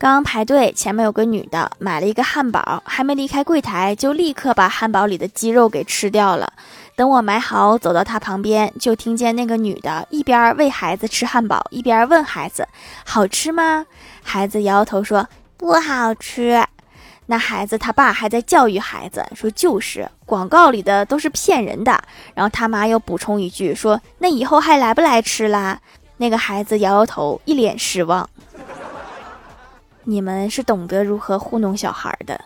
刚排队，前面有个女的买了一个汉堡，还没离开柜台，就立刻把汉堡里的鸡肉给吃掉了。等我买好，走到她旁边，就听见那个女的一边喂孩子吃汉堡，一边问孩子：“好吃吗？”孩子摇摇头说：“不好吃。”那孩子他爸还在教育孩子说：“就是广告里的都是骗人的。”然后他妈又补充一句说：“那以后还来不来吃啦？”那个孩子摇摇头，一脸失望。你们是懂得如何糊弄小孩的。